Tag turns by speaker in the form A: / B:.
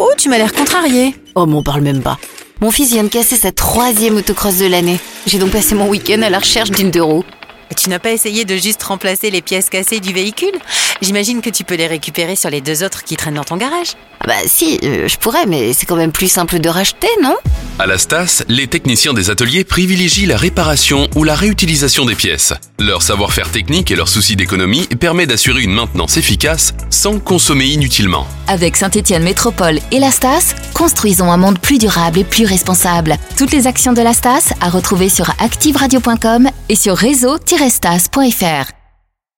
A: Oh, tu m'as l'air contrarié.
B: Oh, m'en parle même pas. Mon fils vient de casser sa troisième autocross de l'année. J'ai donc passé mon week-end à la recherche d'une deux roues.
A: Tu n'as pas essayé de juste remplacer les pièces cassées du véhicule? J'imagine que tu peux les récupérer sur les deux autres qui traînent dans ton garage.
B: Ah bah si, euh, je pourrais, mais c'est quand même plus simple de racheter, non?
C: À la Stas, les techniciens des ateliers privilégient la réparation ou la réutilisation des pièces. Leur savoir-faire technique et leur souci d'économie permet d'assurer une maintenance efficace sans consommer inutilement.
D: Avec Saint-Étienne Métropole et la Stas, construisons un monde plus durable et plus responsable. Toutes les actions de la Stas à retrouver sur activeradio.com et sur réseau-stas.fr.